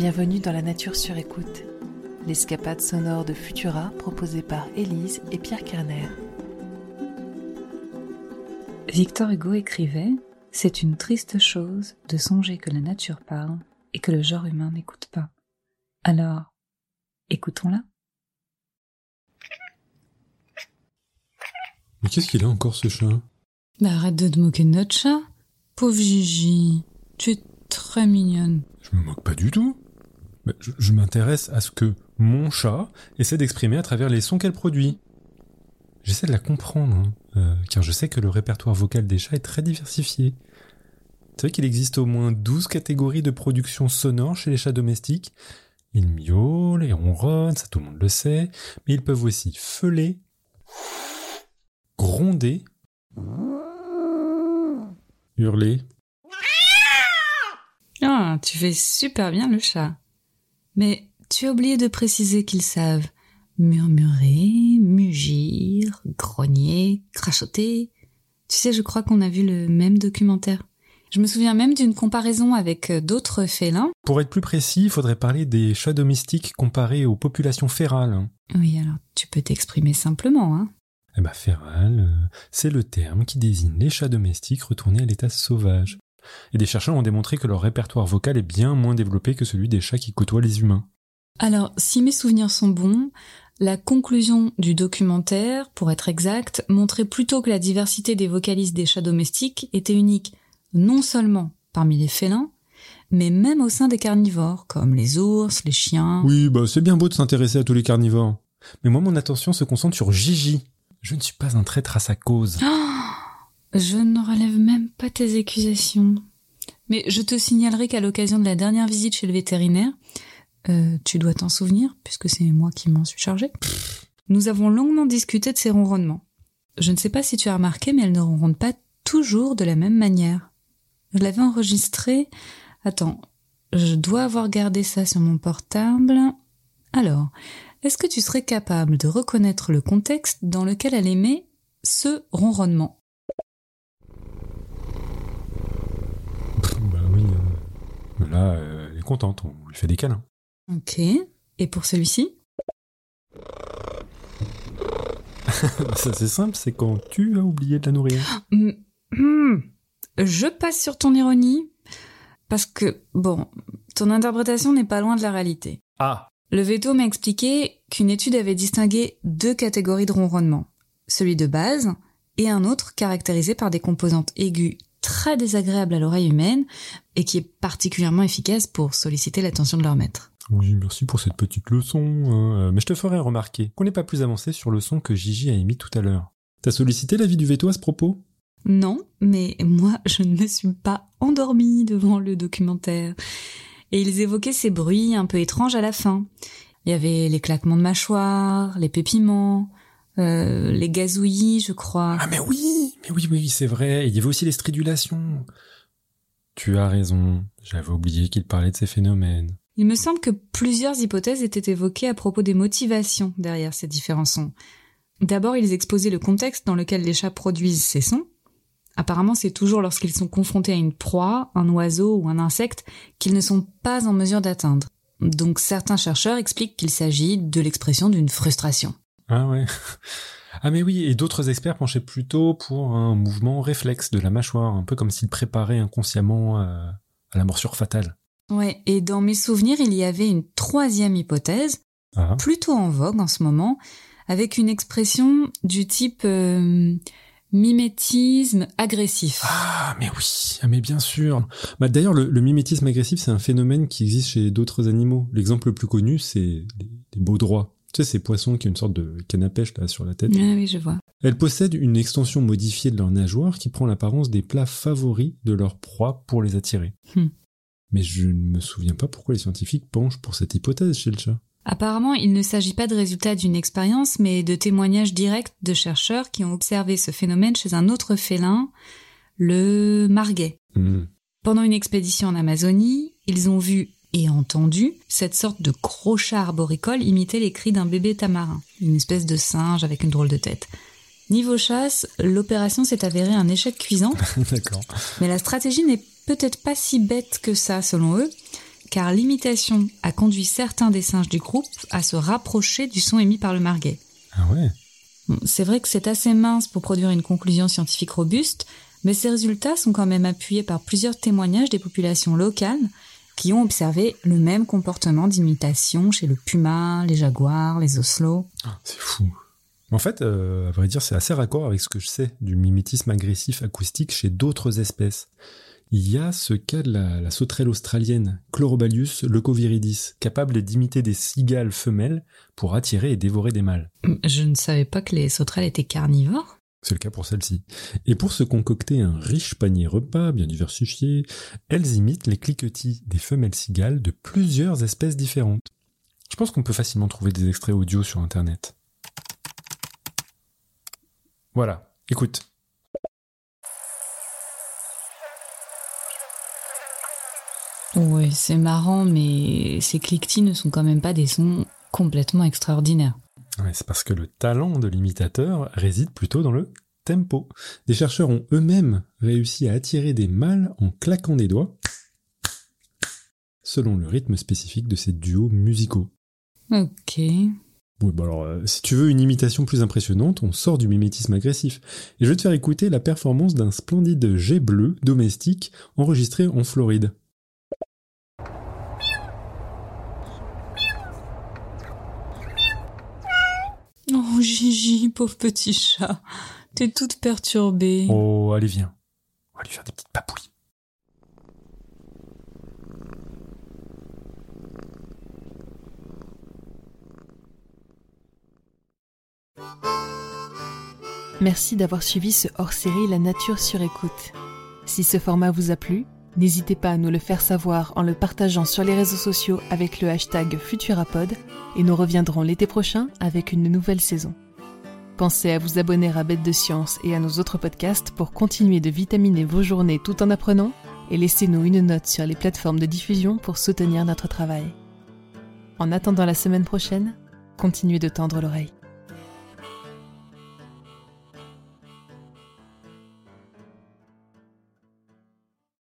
Bienvenue dans la nature sur écoute, l'escapade sonore de Futura proposée par Élise et Pierre Kerner. Victor Hugo écrivait C'est une triste chose de songer que la nature parle et que le genre humain n'écoute pas. Alors, écoutons-la. Mais qu'est-ce qu'il a encore ce chat? Bah arrête de te moquer de notre chat. Pauvre Gigi, tu es très mignonne. Je me moque pas du tout. Je, je m'intéresse à ce que mon chat essaie d'exprimer à travers les sons qu'elle produit. J'essaie de la comprendre, hein, euh, car je sais que le répertoire vocal des chats est très diversifié. C'est vrai qu'il existe au moins 12 catégories de production sonore chez les chats domestiques. Ils miaulent et ronronnent, ça tout le monde le sait, mais ils peuvent aussi feuler, gronder, hurler. Ah, tu fais super bien le chat. Mais tu as oublié de préciser qu'ils savent murmurer, mugir, grogner, crachoter. Tu sais, je crois qu'on a vu le même documentaire. Je me souviens même d'une comparaison avec d'autres félins. Pour être plus précis, il faudrait parler des chats domestiques comparés aux populations férales. Oui, alors tu peux t'exprimer simplement, hein. Eh ben, féral, euh, c'est le terme qui désigne les chats domestiques retournés à l'état sauvage. Et des chercheurs ont démontré que leur répertoire vocal est bien moins développé que celui des chats qui côtoient les humains. Alors, si mes souvenirs sont bons, la conclusion du documentaire, pour être exact, montrait plutôt que la diversité des vocalistes des chats domestiques était unique, non seulement parmi les félins, mais même au sein des carnivores, comme les ours, les chiens. Oui, bah c'est bien beau de s'intéresser à tous les carnivores. Mais moi, mon attention se concentre sur Gigi. Je ne suis pas un traître à sa cause. Je ne relève même pas tes accusations. Mais je te signalerai qu'à l'occasion de la dernière visite chez le vétérinaire, euh, tu dois t'en souvenir, puisque c'est moi qui m'en suis chargée, nous avons longuement discuté de ses ronronnements. Je ne sais pas si tu as remarqué, mais elle ne ronronne pas toujours de la même manière. Je l'avais enregistré. Attends, je dois avoir gardé ça sur mon portable. Alors, est-ce que tu serais capable de reconnaître le contexte dans lequel elle émet ce ronronnement bah oui. euh, Là, euh, elle est contente, on lui fait des câlins. Ok. Et pour celui-ci? Ça, c'est simple, c'est quand tu as oublié de la nourrir. Hmm, hmm. Je passe sur ton ironie parce que, bon, ton interprétation n'est pas loin de la réalité. Ah Le veto m'a expliqué qu'une étude avait distingué deux catégories de ronronnement. Celui de base et un autre caractérisé par des composantes aiguës très désagréables à l'oreille humaine et qui est particulièrement efficace pour solliciter l'attention de leur maître. Oui, merci pour cette petite leçon. hein. Euh, Mais je te ferai remarquer qu'on n'est pas plus avancé sur le son que Gigi a émis tout à l'heure. T'as sollicité l'avis du veto à ce propos? Non, mais moi, je ne me suis pas endormie devant le documentaire. Et ils évoquaient ces bruits un peu étranges à la fin. Il y avait les claquements de mâchoire, les pépiments, euh, les gazouillis, je crois. Ah mais oui, mais oui, oui, c'est vrai. Il y avait aussi les stridulations. Tu as raison. J'avais oublié qu'il parlait de ces phénomènes. Il me semble que plusieurs hypothèses étaient évoquées à propos des motivations derrière ces différents sons. D'abord, ils exposaient le contexte dans lequel les chats produisent ces sons. Apparemment, c'est toujours lorsqu'ils sont confrontés à une proie, un oiseau ou un insecte qu'ils ne sont pas en mesure d'atteindre. Donc certains chercheurs expliquent qu'il s'agit de l'expression d'une frustration. Ah ouais. Ah mais oui, et d'autres experts penchaient plutôt pour un mouvement réflexe de la mâchoire, un peu comme s'ils préparaient inconsciemment euh, à la morsure fatale. Ouais, et dans mes souvenirs, il y avait une troisième hypothèse, Ah. plutôt en vogue en ce moment, avec une expression du type euh, mimétisme agressif. Ah, mais oui, ah, mais bien sûr. Bah, D'ailleurs, le, le mimétisme agressif, c'est un phénomène qui existe chez d'autres animaux. L'exemple le plus connu, c'est les, les baudroies. Tu sais, ces poissons qui ont une sorte de canne à pêche là sur la tête. Ah oui, je vois. Elles possèdent une extension modifiée de leur nageoire qui prend l'apparence des plats favoris de leur proie pour les attirer. Hmm. Mais je ne me souviens pas pourquoi les scientifiques penchent pour cette hypothèse chez le chat. Apparemment, il ne s'agit pas de résultats d'une expérience, mais de témoignages directs de chercheurs qui ont observé ce phénomène chez un autre félin, le marguet. Hmm. Pendant une expédition en Amazonie, ils ont vu et entendu cette sorte de gros chat arboricole imiter les cris d'un bébé tamarin, une espèce de singe avec une drôle de tête. Niveau chasse, l'opération s'est avérée un échec cuisant, D'accord. mais la stratégie n'est peut-être pas si bête que ça selon eux, car l'imitation a conduit certains des singes du groupe à se rapprocher du son émis par le marguet. Ah ouais C'est vrai que c'est assez mince pour produire une conclusion scientifique robuste, mais ces résultats sont quand même appuyés par plusieurs témoignages des populations locales qui ont observé le même comportement d'imitation chez le puma, les jaguars, les oslots. Ah, c'est fou. En fait, euh, à vrai dire, c'est assez raccord avec ce que je sais du mimétisme agressif acoustique chez d'autres espèces. Il y a ce cas de la, sauterelle australienne, Chlorobalius leucoviridis, capable d'imiter des cigales femelles pour attirer et dévorer des mâles. Je ne savais pas que les sauterelles étaient carnivores. C'est le cas pour celle-ci. Et pour se concocter un riche panier repas bien diversifié, elles imitent les cliquetis des femelles cigales de plusieurs espèces différentes. Je pense qu'on peut facilement trouver des extraits audio sur Internet. Voilà, écoute. Oui, c'est marrant, mais ces cliquetis ne sont quand même pas des sons complètement extraordinaires c'est parce que le talent de l'imitateur réside plutôt dans le tempo. Des chercheurs ont eux-mêmes réussi à attirer des mâles en claquant des doigts, selon le rythme spécifique de ces duos musicaux. Ok. Oui, bah alors, euh, si tu veux une imitation plus impressionnante, on sort du mimétisme agressif. Et je vais te faire écouter la performance d'un splendide jet bleu domestique enregistré en Floride. Oh Gigi, pauvre petit chat, t'es toute perturbée. Oh, allez viens, on va lui faire des petites papouilles. Merci d'avoir suivi ce hors-série La nature sur écoute. Si ce format vous a plu, N'hésitez pas à nous le faire savoir en le partageant sur les réseaux sociaux avec le hashtag Futurapod et nous reviendrons l'été prochain avec une nouvelle saison. Pensez à vous abonner à Bête de Science et à nos autres podcasts pour continuer de vitaminer vos journées tout en apprenant et laissez-nous une note sur les plateformes de diffusion pour soutenir notre travail. En attendant la semaine prochaine, continuez de tendre l'oreille.